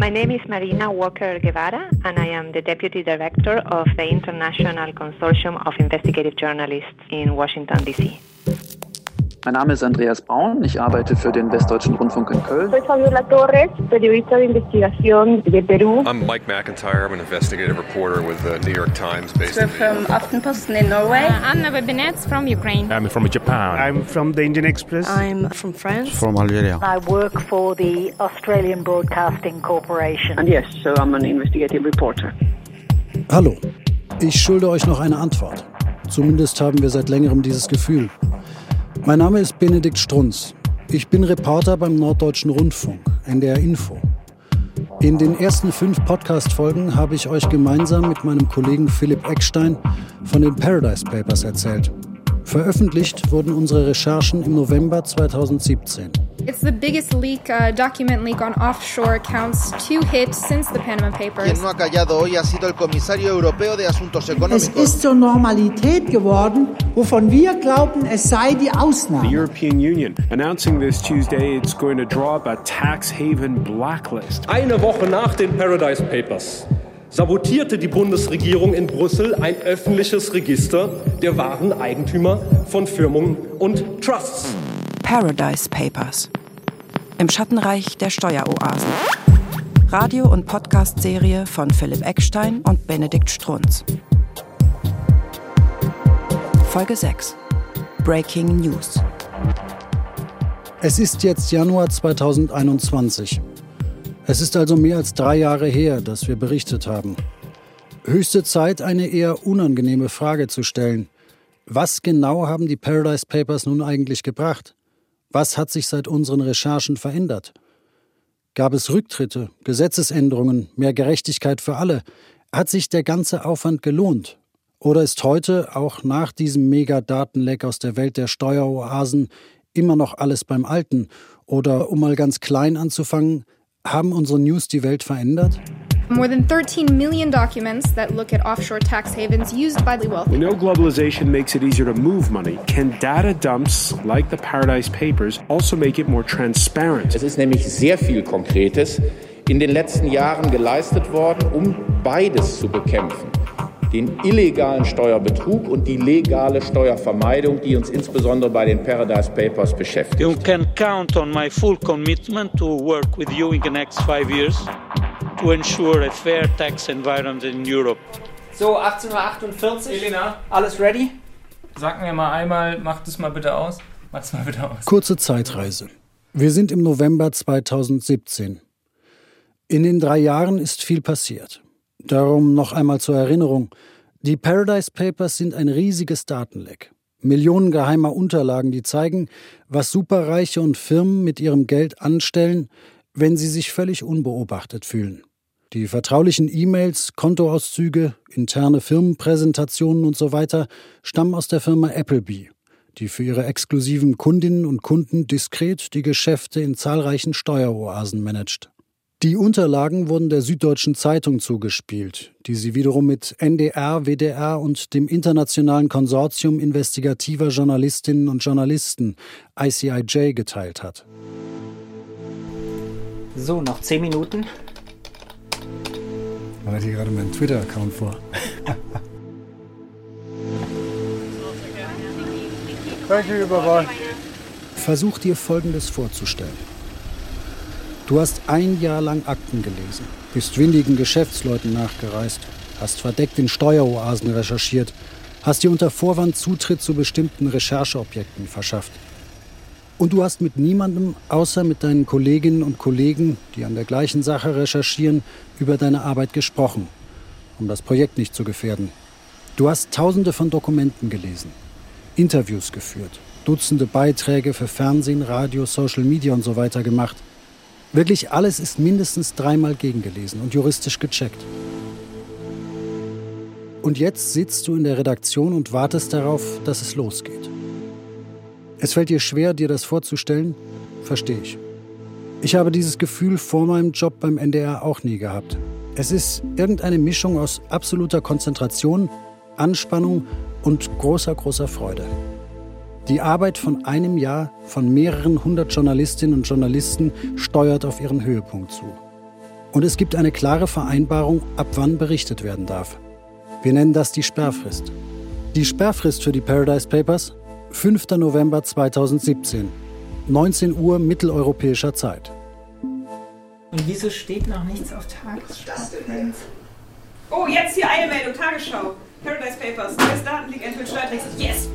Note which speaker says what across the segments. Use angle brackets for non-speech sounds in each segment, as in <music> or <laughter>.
Speaker 1: My name is Marina Walker Guevara, and I am the Deputy Director of the International Consortium of Investigative Journalists in Washington, D.C.
Speaker 2: Mein Name ist Andreas Braun, ich arbeite für den Westdeutschen Rundfunk in Köln.
Speaker 3: Soy Fabiola Torres, periodista de investigación de Perú.
Speaker 4: I'm Mike McIntyre. I'm an investigative reporter with the New York Times based
Speaker 5: We're
Speaker 4: in
Speaker 5: from Aftenposten in Norway.
Speaker 6: Uh, Anna Bebinets from Ukraine.
Speaker 7: I'm from Japan.
Speaker 8: I'm from the Indian Express.
Speaker 9: I'm from France.
Speaker 10: From Algeria.
Speaker 11: I work for the Australian Broadcasting Corporation.
Speaker 12: And yes, so I'm an investigative reporter.
Speaker 13: Hallo, ich schulde euch noch eine Antwort. Zumindest haben wir seit längerem dieses Gefühl. Mein Name ist Benedikt Strunz. Ich bin Reporter beim Norddeutschen Rundfunk, NDR Info. In den ersten fünf Podcast-Folgen habe ich euch gemeinsam mit meinem Kollegen Philipp Eckstein von den Paradise Papers erzählt. Veröffentlicht wurden unsere Recherchen im November 2017.
Speaker 6: It's the biggest leak, uh, document leak on offshore accounts to hit since the Panama Papers.
Speaker 14: Quien no ha callado hoy ha sido el comisario europeo de Asuntos Económicos.
Speaker 15: Es ist zur Normalität geworden, wovon wir glauben, es sei die Ausnahme.
Speaker 7: The European Union announcing this Tuesday it's going to draw up a tax haven blacklist.
Speaker 16: Eine Woche nach den Paradise Papers sabotierte die Bundesregierung in Brüssel ein öffentliches Register der wahren Eigentümer von Firmen und Trusts.
Speaker 9: Paradise Papers. Im Schattenreich der Steueroasen. Radio- und Podcast-Serie von Philipp Eckstein und Benedikt Strunz. Folge 6. Breaking News.
Speaker 13: Es ist jetzt Januar 2021. Es ist also mehr als drei Jahre her, dass wir berichtet haben. Höchste Zeit, eine eher unangenehme Frage zu stellen. Was genau haben die Paradise Papers nun eigentlich gebracht? Was hat sich seit unseren Recherchen verändert? Gab es Rücktritte, Gesetzesänderungen, mehr Gerechtigkeit für alle? Hat sich der ganze Aufwand gelohnt? Oder ist heute, auch nach diesem Megadatenleck aus der Welt der Steueroasen, immer noch alles beim Alten? Oder, um mal ganz klein anzufangen, haben unsere News die Welt verändert?
Speaker 6: More than 13 million documents that look at offshore tax havens used by the wealthy.
Speaker 7: We know globalization makes it easier to move money. Can data dumps like the Paradise Papers also make it more transparent?
Speaker 17: Es ist nämlich sehr viel Konkretes in den letzten Jahren geleistet worden, um beides zu bekämpfen. Den illegalen Steuerbetrug und die legale Steuervermeidung, die uns insbesondere bei den Paradise Papers beschäftigt.
Speaker 18: You can count on my full commitment to work with you in the next five years to ensure a fair tax environment in Europe.
Speaker 19: So, 18.48 Uhr.
Speaker 20: Elena,
Speaker 19: alles ready?
Speaker 20: Sag mir mal einmal, mach das mal bitte aus. Mach's mal bitte aus.
Speaker 13: Kurze Zeitreise. Wir sind im November 2017. In den drei Jahren ist viel passiert. Darum noch einmal zur Erinnerung. Die Paradise Papers sind ein riesiges Datenleck. Millionen geheimer Unterlagen, die zeigen, was Superreiche und Firmen mit ihrem Geld anstellen, wenn sie sich völlig unbeobachtet fühlen. Die vertraulichen E-Mails, Kontoauszüge, interne Firmenpräsentationen und so weiter stammen aus der Firma Appleby, die für ihre exklusiven Kundinnen und Kunden diskret die Geschäfte in zahlreichen Steueroasen managt. Die Unterlagen wurden der Süddeutschen Zeitung zugespielt, die sie wiederum mit NDR, WDR und dem Internationalen Konsortium investigativer Journalistinnen und Journalisten ICIJ geteilt hat.
Speaker 19: So, noch 10 Minuten.
Speaker 13: Ich bereite hier gerade meinen Twitter-Account vor. Versuch dir Folgendes vorzustellen. Du hast ein Jahr lang Akten gelesen, bist windigen Geschäftsleuten nachgereist, hast verdeckt in Steueroasen recherchiert, hast dir unter Vorwand Zutritt zu bestimmten Rechercheobjekten verschafft. Und du hast mit niemandem, außer mit deinen Kolleginnen und Kollegen, die an der gleichen Sache recherchieren, über deine Arbeit gesprochen, um das Projekt nicht zu gefährden. Du hast Tausende von Dokumenten gelesen, Interviews geführt, Dutzende Beiträge für Fernsehen, Radio, Social Media und so weiter gemacht. Wirklich alles ist mindestens dreimal gegengelesen und juristisch gecheckt. Und jetzt sitzt du in der Redaktion und wartest darauf, dass es losgeht. Es fällt dir schwer, dir das vorzustellen? Verstehe ich. Ich habe dieses Gefühl vor meinem Job beim NDR auch nie gehabt. Es ist irgendeine Mischung aus absoluter Konzentration, Anspannung und großer, großer Freude. Die Arbeit von einem Jahr von mehreren hundert Journalistinnen und Journalisten steuert auf ihren Höhepunkt zu. Und es gibt eine klare Vereinbarung, ab wann berichtet werden darf. Wir nennen das die Sperrfrist. Die Sperrfrist für die Paradise Papers 5. November 2017, 19 Uhr mitteleuropäischer Zeit.
Speaker 19: Und wieso steht noch nichts auf Tagesschau?
Speaker 8: Oh, jetzt hier eine Meldung, Tagesschau. Paradise Papers, neues Datenleak enthüllt Steuertricks. Yes!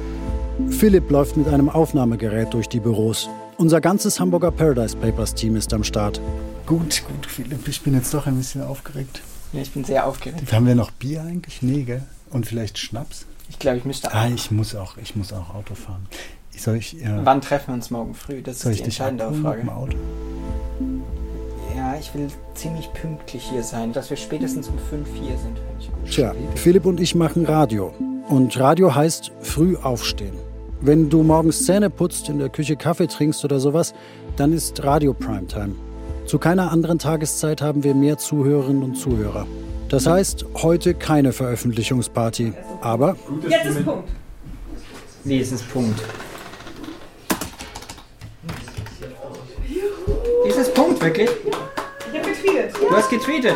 Speaker 13: Philipp läuft mit einem Aufnahmegerät durch die Büros. Unser ganzes Hamburger Paradise Papers Team ist am Start.
Speaker 10: Gut, gut, Philipp, ich bin jetzt doch ein bisschen aufgeregt.
Speaker 19: Ja, ich bin sehr aufgeregt.
Speaker 10: Haben wir noch Bier eigentlich? Nee, gell? Und vielleicht Schnaps?
Speaker 19: Ich glaube, ich müsste auch.
Speaker 10: Ah, ich muss auch, ich muss auch Auto fahren. Soll ich, ja,
Speaker 19: Wann treffen wir uns morgen früh? Das
Speaker 10: soll
Speaker 19: ist die entscheidende Frage.
Speaker 10: mit dem Auto?
Speaker 19: Ja, ich will ziemlich pünktlich hier sein. Dass wir spätestens um 5 hier sind, finde ich gut.
Speaker 13: Tja, Philipp und ich machen Radio. Und Radio heißt früh aufstehen. Wenn du morgens Zähne putzt, in der Küche Kaffee trinkst oder sowas, dann ist Radio Primetime. Zu keiner anderen Tageszeit haben wir mehr Zuhörerinnen und Zuhörer. Das heißt, heute keine Veröffentlichungsparty. Aber
Speaker 8: Jetzt ist Punkt.
Speaker 19: Ist es Punkt? Ist es Punkt, wirklich?
Speaker 8: Ich habe getweetet.
Speaker 19: Du hast getweetet.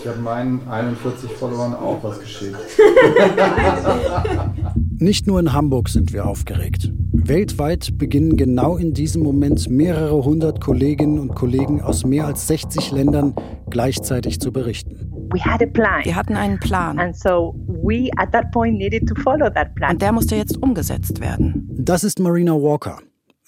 Speaker 10: Ich habe meinen 41 Followern auch was geschickt. <laughs>
Speaker 13: nicht nur in Hamburg sind wir aufgeregt. Weltweit beginnen genau in diesem Moment mehrere hundert Kolleginnen und Kollegen aus mehr als 60 Ländern gleichzeitig zu berichten.
Speaker 1: We had a plan.
Speaker 9: Wir hatten einen Plan.
Speaker 1: And so we at that point needed to follow that plan.
Speaker 9: Und der musste jetzt umgesetzt werden.
Speaker 13: Das ist Marina Walker.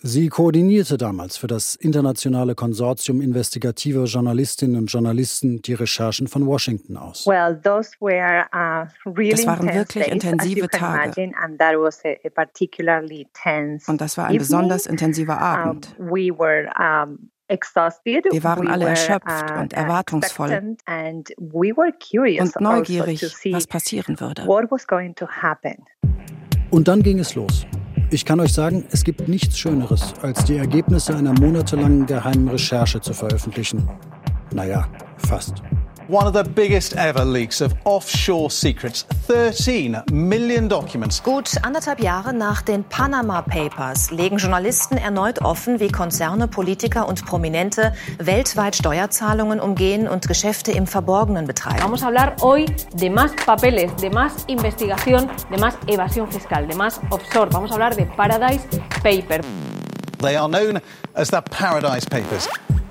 Speaker 13: Sie koordinierte damals für das internationale Konsortium investigativer Journalistinnen und Journalisten die Recherchen von Washington aus.
Speaker 1: Well, those were uh, really
Speaker 9: Das waren
Speaker 1: intense
Speaker 9: wirklich intensive Tage.
Speaker 1: imagine, and that was a, a particularly tense
Speaker 9: Und das war ein
Speaker 1: evening.
Speaker 9: besonders intensiver Abend. Wir waren alle erschöpft
Speaker 1: uh,
Speaker 9: und erwartungsvoll
Speaker 1: expectant, and we were curious
Speaker 9: und
Speaker 1: also
Speaker 9: neugierig, was passieren würde.
Speaker 1: what was going to happen.
Speaker 13: Und dann ging es los. Ich kann euch sagen, es gibt nichts Schöneres, als die Ergebnisse einer monatelangen geheimen Recherche zu veröffentlichen. Naja, fast.
Speaker 21: One of the biggest ever leaks of offshore secrets. 13 million documents.
Speaker 22: Gut anderthalb Jahre nach den Panama Papers legen Journalisten erneut offen, wie Konzerne, Politiker und Prominente weltweit Steuerzahlungen umgehen und Geschäfte im Verborgenen betreiben.
Speaker 23: Vamos a hablar hoy de más papeles, de más investigación, de más evasión fiscal, de más offshore. Vamos a hablar de Paradise Paper.
Speaker 21: They are known as the Paradise Papers.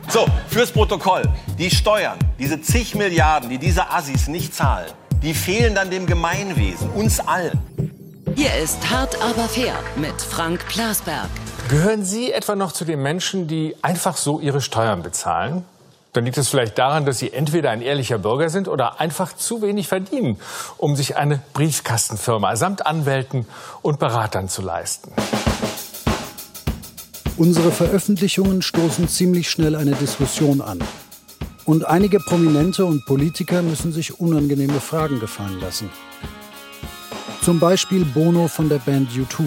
Speaker 24: So, fürs Protokoll. Die Steuern, diese zig Milliarden, die diese Assis nicht zahlen, die fehlen dann dem Gemeinwesen, uns allen.
Speaker 25: Hier ist Hart aber fair mit Frank Plasberg.
Speaker 26: Gehören Sie etwa noch zu den Menschen, die einfach so ihre Steuern bezahlen? Dann liegt es vielleicht daran, dass Sie entweder ein ehrlicher Bürger sind oder einfach zu wenig verdienen, um sich eine Briefkastenfirma samt Anwälten und Beratern zu leisten.
Speaker 13: Unsere Veröffentlichungen stoßen ziemlich schnell eine Diskussion an. Und einige Prominente und Politiker müssen sich unangenehme Fragen gefallen lassen. Zum Beispiel Bono von der Band U2.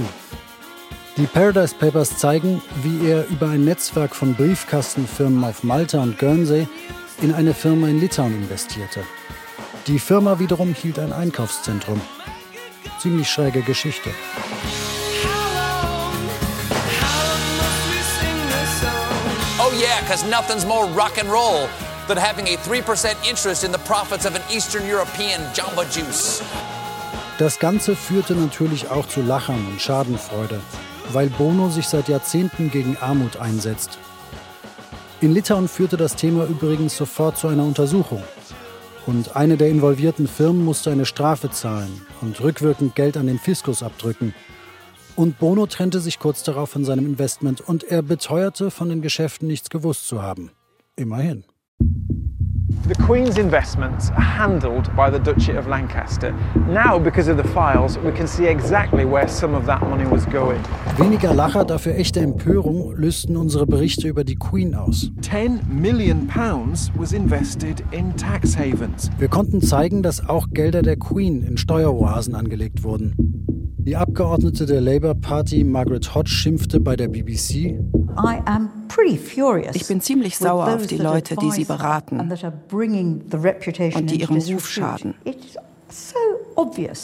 Speaker 13: Die Paradise Papers zeigen, wie er über ein Netzwerk von Briefkastenfirmen auf Malta und Guernsey in eine Firma in Litauen investierte. Die Firma wiederum hielt ein Einkaufszentrum. Ziemlich schräge Geschichte.
Speaker 27: Yeah, because nothing's more rock and roll than having a 3% interest in the profits of an Eastern European Jamba Juice.
Speaker 13: Das Ganze führte natürlich auch zu Lachern und Schadenfreude, weil Bono sich seit Jahrzehnten gegen Armut einsetzt. In Litauen führte das Thema übrigens sofort zu einer Untersuchung. Und eine der involvierten Firmen musste eine Strafe zahlen und rückwirkend Geld an den Fiskus abdrücken. Und Bono trennte sich kurz darauf von seinem Investment und er beteuerte, von den Geschäften nichts gewusst zu haben. Immerhin.
Speaker 28: The Queen's investments are handled by the Duchy of Lancaster. Now, because of the files, we can see exactly where some of that money was going.
Speaker 13: Weniger Lacher, dafür echte Empörung lösten unsere Berichte über die Queen aus.
Speaker 28: 10 million pounds was invested in tax havens.
Speaker 13: Wir konnten zeigen, dass auch Gelder der Queen in Steueroasen angelegt wurden. Die Abgeordnete der Labour Party Margaret Hodge schimpfte bei der BBC.
Speaker 9: Ich bin ziemlich sauer auf die Leute, die sie beraten und die ihrem Ruf schaden.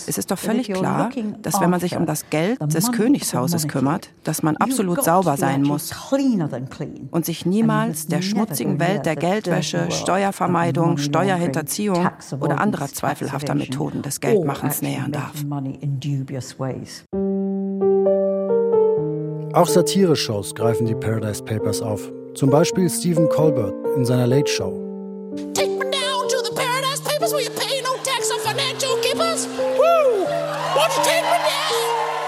Speaker 9: Es ist doch völlig klar, dass wenn man sich um das Geld des Königshauses kümmert, dass man absolut sauber sein muss und sich niemals der schmutzigen Welt der Geldwäsche, Steuervermeidung, Steuerhinterziehung oder anderer zweifelhafter Methoden des Geldmachens nähern darf.
Speaker 13: Auch Satire-Shows greifen die Paradise Papers auf. Zum Beispiel Stephen Colbert in seiner Late Show.
Speaker 29: Take me down to the Paradise Papers where you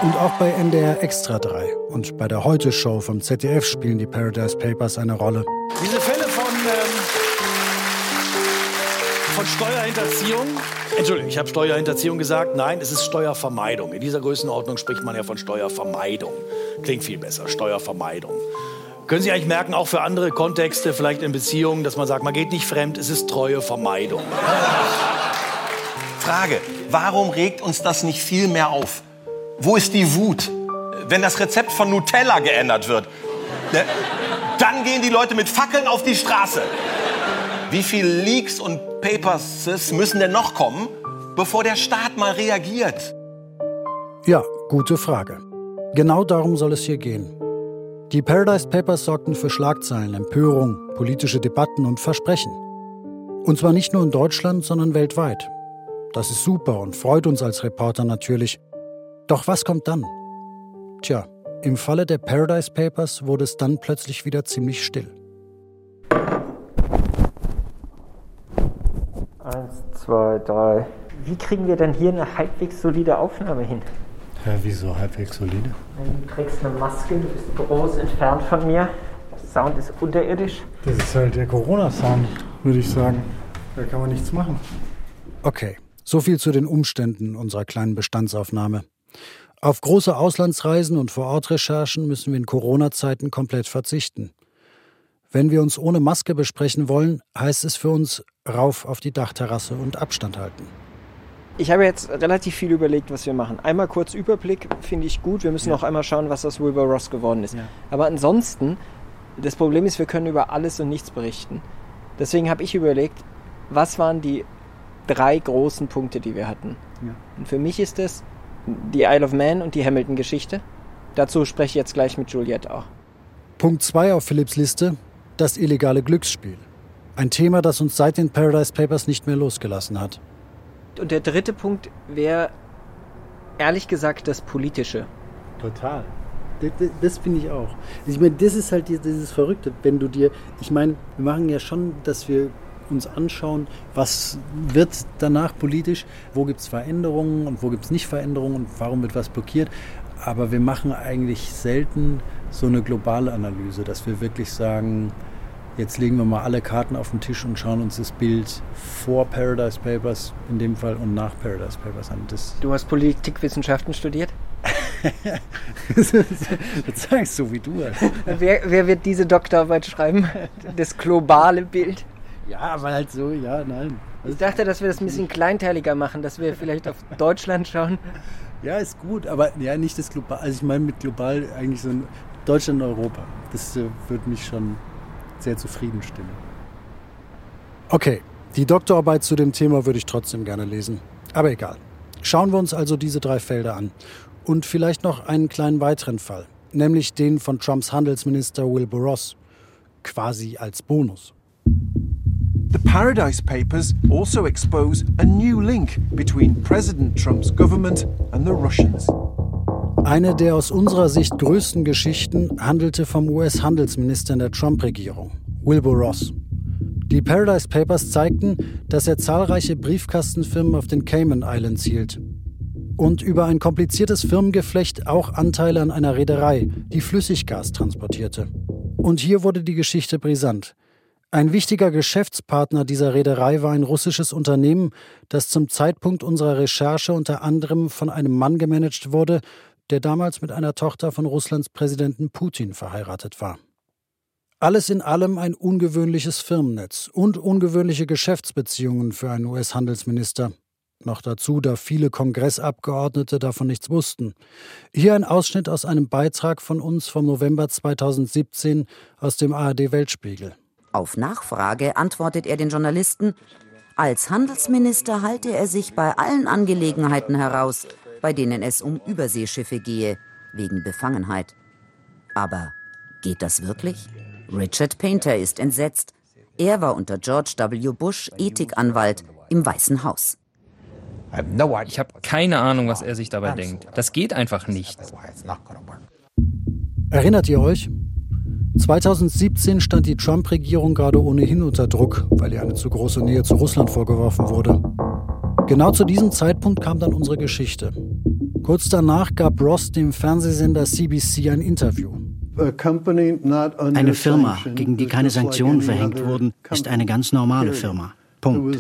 Speaker 13: Und auch bei NDR Extra 3 und bei der Heute-Show vom ZDF spielen die Paradise Papers eine Rolle.
Speaker 30: Diese Fälle von, ähm, von Steuerhinterziehung. Entschuldigung, ich habe Steuerhinterziehung gesagt. Nein, es ist Steuervermeidung. In dieser Größenordnung spricht man ja von Steuervermeidung. Klingt viel besser, Steuervermeidung. Können Sie eigentlich merken, auch für andere Kontexte, vielleicht in Beziehungen, dass man sagt, man geht nicht fremd, es ist treue Vermeidung.
Speaker 24: Frage, warum regt uns das nicht viel mehr auf? Wo ist die Wut? Wenn das Rezept von Nutella geändert wird, ne, dann gehen die Leute mit Fackeln auf die Straße. Wie viele Leaks und Papers müssen denn noch kommen, bevor der Staat mal reagiert?
Speaker 13: Ja, gute Frage. Genau darum soll es hier gehen. Die Paradise Papers sorgten für Schlagzeilen, Empörung, politische Debatten und Versprechen. Und zwar nicht nur in Deutschland, sondern weltweit. Das ist super und freut uns als Reporter natürlich. Doch was kommt dann? Tja, im Falle der Paradise Papers wurde es dann plötzlich wieder ziemlich still.
Speaker 19: Eins, zwei, drei. Wie kriegen wir denn hier eine halbwegs solide Aufnahme hin?
Speaker 31: Ja, wieso halbwegs solide?
Speaker 19: Du trägst eine Maske, du bist groß entfernt von mir. Der Sound ist unterirdisch.
Speaker 31: Das ist halt der Corona-Sound, würde ich sagen. Da kann man nichts machen.
Speaker 13: Okay, so viel zu den Umständen unserer kleinen Bestandsaufnahme. Auf große Auslandsreisen und Vorortrecherchen müssen wir in Corona-Zeiten komplett verzichten. Wenn wir uns ohne Maske besprechen wollen, heißt es für uns rauf auf die Dachterrasse und Abstand halten.
Speaker 19: Ich habe jetzt relativ viel überlegt, was wir machen. Einmal kurz Überblick, finde ich gut. Wir müssen
Speaker 31: Ja.
Speaker 19: auch einmal schauen, was aus Wilbur Ross geworden ist.
Speaker 31: Ja.
Speaker 19: Aber ansonsten, das Problem ist, wir können über alles und nichts berichten. Deswegen habe ich überlegt, was waren die drei großen Punkte, die wir hatten.
Speaker 31: Ja.
Speaker 19: Und für mich ist es die Isle of Man und die Hamilton-Geschichte. Dazu spreche ich jetzt gleich mit Juliette auch.
Speaker 13: Punkt 2 auf Philipps Liste: das illegale Glücksspiel. Ein Thema, das uns seit den Paradise Papers nicht mehr losgelassen hat.
Speaker 19: Und der dritte Punkt wäre, ehrlich gesagt, das Politische.
Speaker 31: Total. Das, das, das finde ich auch. Ich meine, das ist halt die- dieses Verrückte, wenn du dir, ich meine, wir machen ja schon, dass wir uns anschauen, was wird danach politisch, wo gibt es Veränderungen und wo gibt es nicht Veränderungen und warum wird was blockiert. Aber wir machen eigentlich selten so eine globale Analyse, dass wir wirklich sagen, jetzt legen wir mal alle Karten auf den Tisch und schauen uns das Bild vor Paradise Papers in dem Fall und nach Paradise Papers an. Das
Speaker 19: Du hast Politikwissenschaften studiert? <laughs>
Speaker 31: das sagst du, wie du
Speaker 19: wer, wer wird diese Doktorarbeit schreiben? Das globale Bild?
Speaker 31: Ja, aber halt so, ja, nein.
Speaker 19: Ich dachte, dass wir das ein bisschen kleinteiliger machen, dass wir vielleicht auf <laughs> Deutschland schauen.
Speaker 31: Ja, ist gut, aber ja, nicht das global. Also ich meine mit global eigentlich so ein Deutschland und Europa. Das äh, würde mich schon sehr zufrieden stimmen.
Speaker 13: Okay, die Doktorarbeit zu dem Thema würde ich trotzdem gerne lesen. Aber egal. Schauen wir uns also diese drei Felder an. Und vielleicht noch einen kleinen weiteren Fall, nämlich den von Trumps Handelsminister Wilbur Ross. Quasi als Bonus.
Speaker 32: The Paradise Papers also expose a new link between President Trump's government and the Russians.
Speaker 13: Eine der aus unserer Sicht größten Geschichten handelte vom US-Handelsminister in der Trump-Regierung, Wilbur Ross. Die Paradise Papers zeigten, dass er zahlreiche Briefkastenfirmen auf den Cayman Islands hielt und über ein kompliziertes Firmengeflecht auch Anteile an einer Reederei, die Flüssiggas transportierte. Und hier wurde die Geschichte brisant. Ein wichtiger Geschäftspartner dieser Reederei war ein russisches Unternehmen, das zum Zeitpunkt unserer Recherche unter anderem von einem Mann gemanagt wurde, der damals mit einer Tochter von Russlands Präsidenten Putin verheiratet war. Alles in allem ein ungewöhnliches Firmennetz und ungewöhnliche Geschäftsbeziehungen für einen US-Handelsminister. Noch dazu, da viele Kongressabgeordnete davon nichts wussten. Hier ein Ausschnitt aus einem Beitrag von uns vom November 2017 aus dem ARD Weltspiegel.
Speaker 33: Auf Nachfrage antwortet er den Journalisten,
Speaker 34: Als Handelsminister halte er sich bei allen Angelegenheiten heraus, bei denen es um Überseeschiffe gehe, wegen Befangenheit. Aber geht das wirklich? Richard Painter ist entsetzt. Er war unter George W. Bush Ethikanwalt im Weißen Haus.
Speaker 35: Ich habe keine Ahnung, was er sich dabei denkt. Das geht einfach nicht.
Speaker 13: Erinnert ihr euch? 2017 stand die Trump-Regierung gerade ohnehin unter Druck, weil ihr eine zu große Nähe zu Russland vorgeworfen wurde. Genau zu diesem Zeitpunkt kam dann unsere Geschichte. Kurz danach gab Ross dem Fernsehsender CBC ein Interview.
Speaker 33: Eine Firma, gegen die keine Sanktionen verhängt wurden, ist eine ganz normale Firma. Punkt.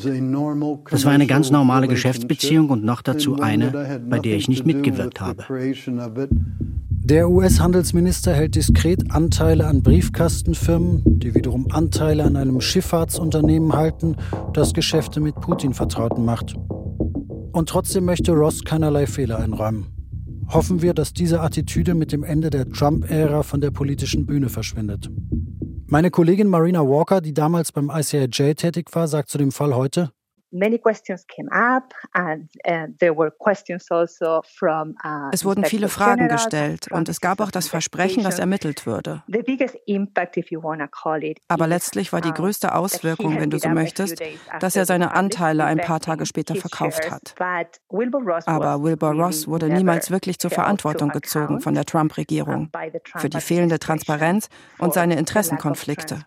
Speaker 33: Das war eine ganz normale Geschäftsbeziehung und noch dazu eine, bei der ich nicht mitgewirkt habe.
Speaker 13: Der US-Handelsminister hält diskret Anteile an Briefkastenfirmen, die wiederum Anteile an einem Schifffahrtsunternehmen halten, das Geschäfte mit Putin vertrauten macht. Und trotzdem möchte Ross keinerlei Fehler einräumen. Hoffen wir, dass diese Attitüde mit dem Ende der Trump-Ära von der politischen Bühne verschwindet. Meine Kollegin Marina Walker, die damals beim ICIJ tätig war, sagt zu dem Fall heute,
Speaker 1: many questions came up and uh, there were questions also from
Speaker 9: uh, Es wurden viele Fragen gestellt und es gab auch das Versprechen, dass ermittelt würde. Aber letztlich war die größte Auswirkung, wenn du so möchtest, dass er seine Anteile ein paar Tage später verkauft hat. Aber Wilbur Ross wurde niemals wirklich zur Verantwortung gezogen von der Trump-Regierung für die fehlende Transparenz und seine Interessenkonflikte.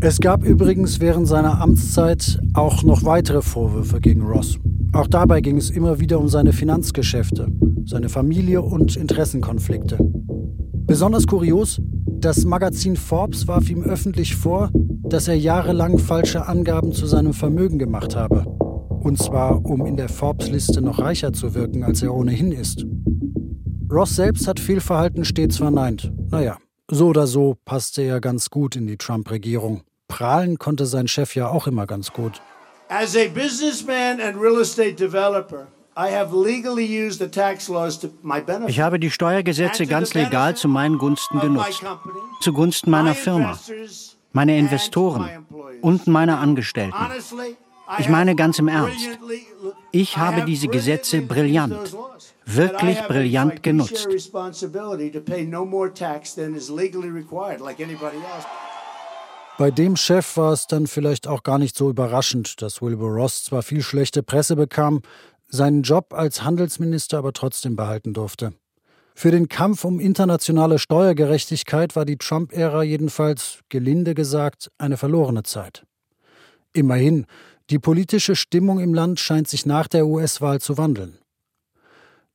Speaker 13: Es gab übrigens während seiner Amtszeit auch noch weitere Vorwürfe gegen Ross. Auch dabei ging es immer wieder um seine Finanzgeschäfte, seine Familie und Interessenkonflikte. Besonders kurios, das Magazin Forbes warf ihm öffentlich vor, dass er jahrelang falsche Angaben zu seinem Vermögen gemacht habe. Und zwar, um in der Forbes-Liste noch reicher zu wirken, als er ohnehin ist. Ross selbst hat Fehlverhalten stets verneint. Naja, so oder so passte er ganz gut in die Trump-Regierung. Prahlen konnte sein Chef ja auch immer ganz gut. As a businessman and real estate developer,
Speaker 33: ich habe die Steuergesetze ganz legal zu meinen Gunsten genutzt. Zugunsten meiner Firma, meiner Investoren und meiner Angestellten. Ich meine ganz im Ernst. Ich habe diese Gesetze brillant, wirklich brillant genutzt.
Speaker 13: Bei dem Chef war es dann vielleicht auch gar nicht so überraschend, dass Wilbur Ross zwar viel schlechte Presse bekam, seinen Job als Handelsminister aber trotzdem behalten durfte. Für den Kampf um internationale Steuergerechtigkeit war die Trump-Ära jedenfalls, gelinde gesagt, eine verlorene Zeit. Immerhin, die politische Stimmung im Land scheint sich nach der US-Wahl zu wandeln.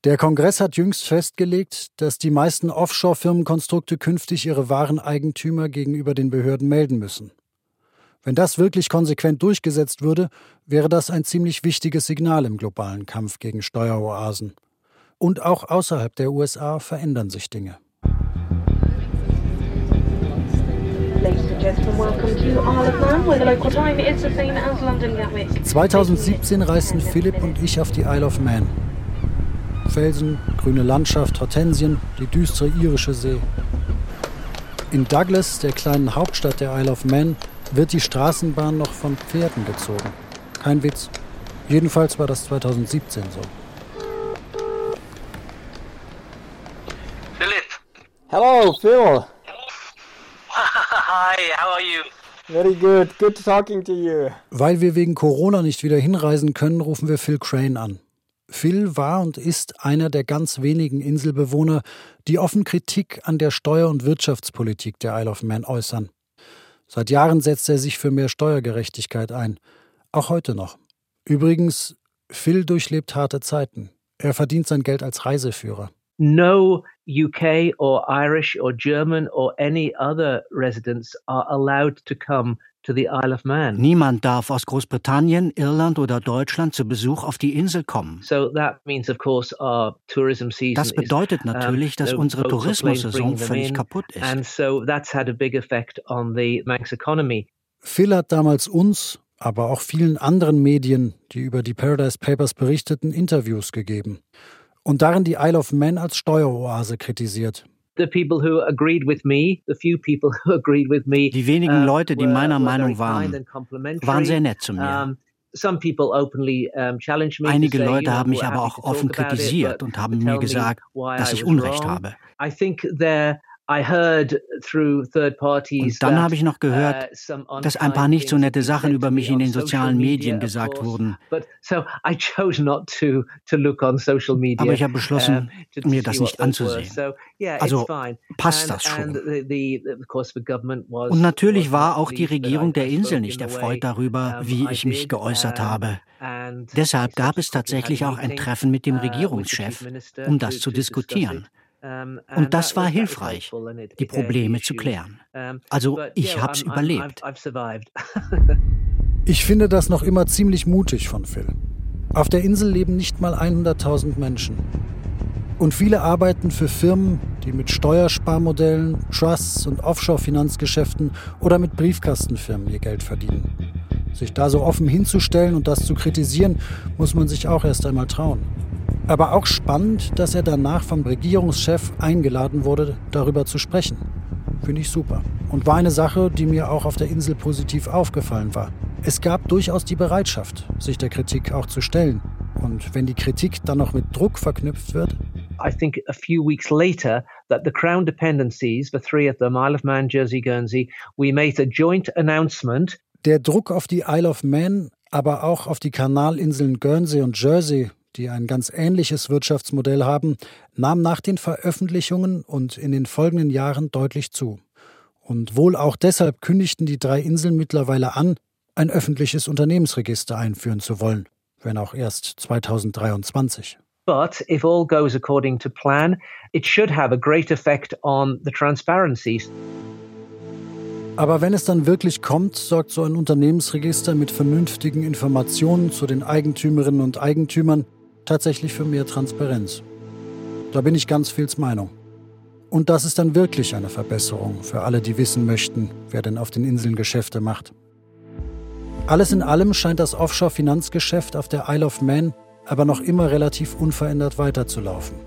Speaker 13: Der Kongress hat jüngst festgelegt, dass die meisten Offshore-Firmenkonstrukte künftig ihre wahren Eigentümer gegenüber den Behörden melden müssen. Wenn das wirklich konsequent durchgesetzt würde, wäre das ein ziemlich wichtiges Signal im globalen Kampf gegen Steueroasen. Und auch außerhalb der USA verändern sich Dinge. 2017 reisten Philipp und ich auf die Isle of Man. Felsen, grüne Landschaft, Hortensien, die düstere irische See. In Douglas, der kleinen Hauptstadt der Isle of Man, wird die Straßenbahn noch von Pferden gezogen. Kein Witz. Jedenfalls war das 2017 so.
Speaker 36: Philip.
Speaker 19: Hello, Phil.
Speaker 36: Hi, how are you?
Speaker 19: Very good. Good talking to you.
Speaker 13: Weil wir wegen Corona nicht wieder hinreisen können, rufen wir Phil Crane an. Phil war und ist einer der ganz wenigen Inselbewohner, die offen Kritik an der Steuer- und Wirtschaftspolitik der Isle of Man äußern. Seit Jahren setzt er sich für mehr Steuergerechtigkeit ein. Auch heute noch. Übrigens, Phil durchlebt harte Zeiten. Er verdient sein Geld als Reiseführer.
Speaker 37: no UK or Irish or German or any other residents are allowed to come to the Isle of Man.
Speaker 33: Niemand darf aus Großbritannien, Irland oder Deutschland zu Besuch auf die Insel kommen.
Speaker 37: So that means of course our tourism season
Speaker 33: Das bedeutet natürlich, dass unsere Tourismussaison völlig kaputt ist.
Speaker 37: And so that's had a big effect on the Manx economy.
Speaker 13: Phil hat damals uns, aber auch vielen anderen Medien, die über die Paradise Papers berichteten, Interviews gegeben und darin die Isle of Man als Steueroase kritisiert.
Speaker 33: Die wenigen uh, Leute, die meiner Meinung waren, waren sehr nett zu mir. Einige Leute haben mich aber auch offen kritisiert und haben mir gesagt, dass ich Unrecht habe. Und dann habe ich noch gehört, uh, dass ein paar nicht so nette Sachen über mich in den sozialen Medien gesagt wurden. Aber ich habe beschlossen, mir das nicht anzusehen. Also passt das schon. Und natürlich war auch die Regierung der Insel nicht erfreut darüber, wie ich mich geäußert habe. Deshalb gab es tatsächlich auch ein Treffen mit dem uh, Regierungschef, um das zu diskutieren. Und das war hilfreich, die Probleme zu klären. Also ich habe es überlebt. <laughs>
Speaker 13: Ich finde das noch immer ziemlich mutig von Phil. Auf der Insel leben nicht mal 100.000 Menschen. Und viele arbeiten für Firmen, die mit Steuersparmodellen, Trusts und Offshore-Finanzgeschäften oder mit Briefkastenfirmen ihr Geld verdienen. Sich da so offen hinzustellen und das zu kritisieren, muss man sich auch erst einmal trauen. Aber auch spannend, dass er danach vom Regierungschef eingeladen wurde, darüber zu sprechen. Finde ich super. Und war eine Sache, die mir auch auf der Insel positiv aufgefallen war. Es gab durchaus die Bereitschaft, sich der Kritik auch zu stellen. Und wenn die Kritik dann noch mit Druck verknüpft wird,
Speaker 37: I think a few weeks later that the Crown dependencies, the three of them, Isle of Man, Jersey, Guernsey, we made a joint announcement.
Speaker 13: Der Druck auf die Isle of Man, aber auch auf die Kanalinseln Guernsey und Jersey die ein ganz ähnliches Wirtschaftsmodell haben, nahm nach den Veröffentlichungen und in den folgenden Jahren deutlich zu. Und wohl auch deshalb kündigten die drei Inseln mittlerweile an, ein öffentliches Unternehmensregister einführen zu wollen, wenn auch erst 2023.
Speaker 37: But if all goes according to plan, it should have a great effect on the transparency.
Speaker 13: Aber wenn es dann wirklich kommt, sorgt so ein Unternehmensregister mit vernünftigen Informationen zu den Eigentümerinnen und Eigentümern tatsächlich für mehr Transparenz. Da bin ich ganz Phils Meinung. Und das ist dann wirklich eine Verbesserung für alle, die wissen möchten, wer denn auf den Inseln Geschäfte macht. Alles in allem scheint das Offshore-Finanzgeschäft auf der Isle of Man aber noch immer relativ unverändert weiterzulaufen.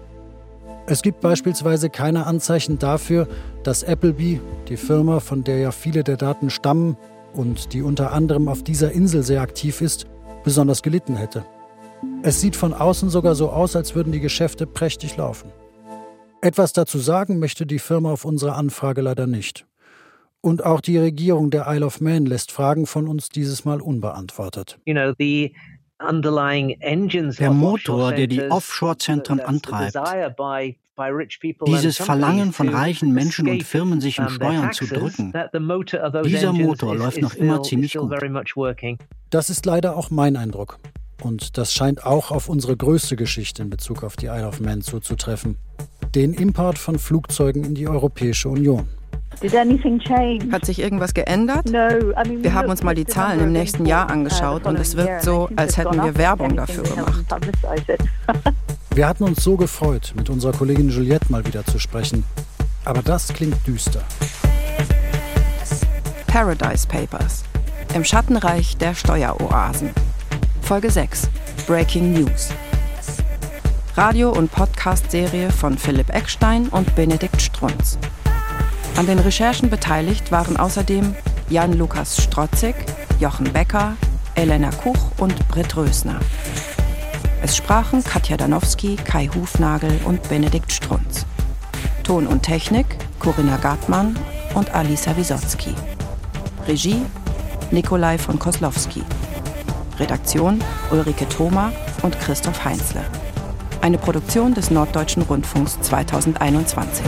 Speaker 13: Es gibt beispielsweise keine Anzeichen dafür, dass Appleby, die Firma, von der ja viele der Daten stammen und die unter anderem auf dieser Insel sehr aktiv ist, besonders gelitten hätte. Es sieht von außen sogar so aus, als würden die Geschäfte prächtig laufen. Etwas dazu sagen möchte die Firma auf unsere Anfrage leider nicht. Und auch die Regierung der Isle of Man lässt Fragen von uns dieses Mal unbeantwortet.
Speaker 33: Der Motor, der die Offshore-Zentren antreibt, dieses Verlangen von reichen Menschen und Firmen, sich in Steuern zu drücken, dieser Motor läuft noch immer ziemlich gut.
Speaker 13: Das ist leider auch mein Eindruck. Und das scheint auch auf unsere größte Geschichte in Bezug auf die Isle of Man zuzutreffen. Den Import von Flugzeugen in die Europäische Union.
Speaker 9: Hat sich irgendwas geändert? Wir haben uns mal die Zahlen im nächsten Jahr angeschaut und es wirkt so, als hätten wir Werbung dafür gemacht. <laughs>
Speaker 13: Wir hatten uns so gefreut, mit unserer Kollegin Juliette mal wieder zu sprechen. Aber das klingt düster.
Speaker 9: Paradise Papers. Im Schattenreich der Steueroasen. Folge 6 Breaking News. Radio- und Podcast-Serie von Philipp Eckstein und Benedikt Strunz. An den Recherchen beteiligt waren außerdem Jan-Lukas Strotzig, Jochen Becker, Elena Kuch und Britt Rösner. Es sprachen Katja Danowski, Kai Hufnagel und Benedikt Strunz. Ton und Technik Corinna Gartmann und Alisa Wisotzki. Regie Nikolai von Koslowski. Redaktion Ulrike Thoma und Christoph Heinzle. Eine Produktion des Norddeutschen Rundfunks 2021.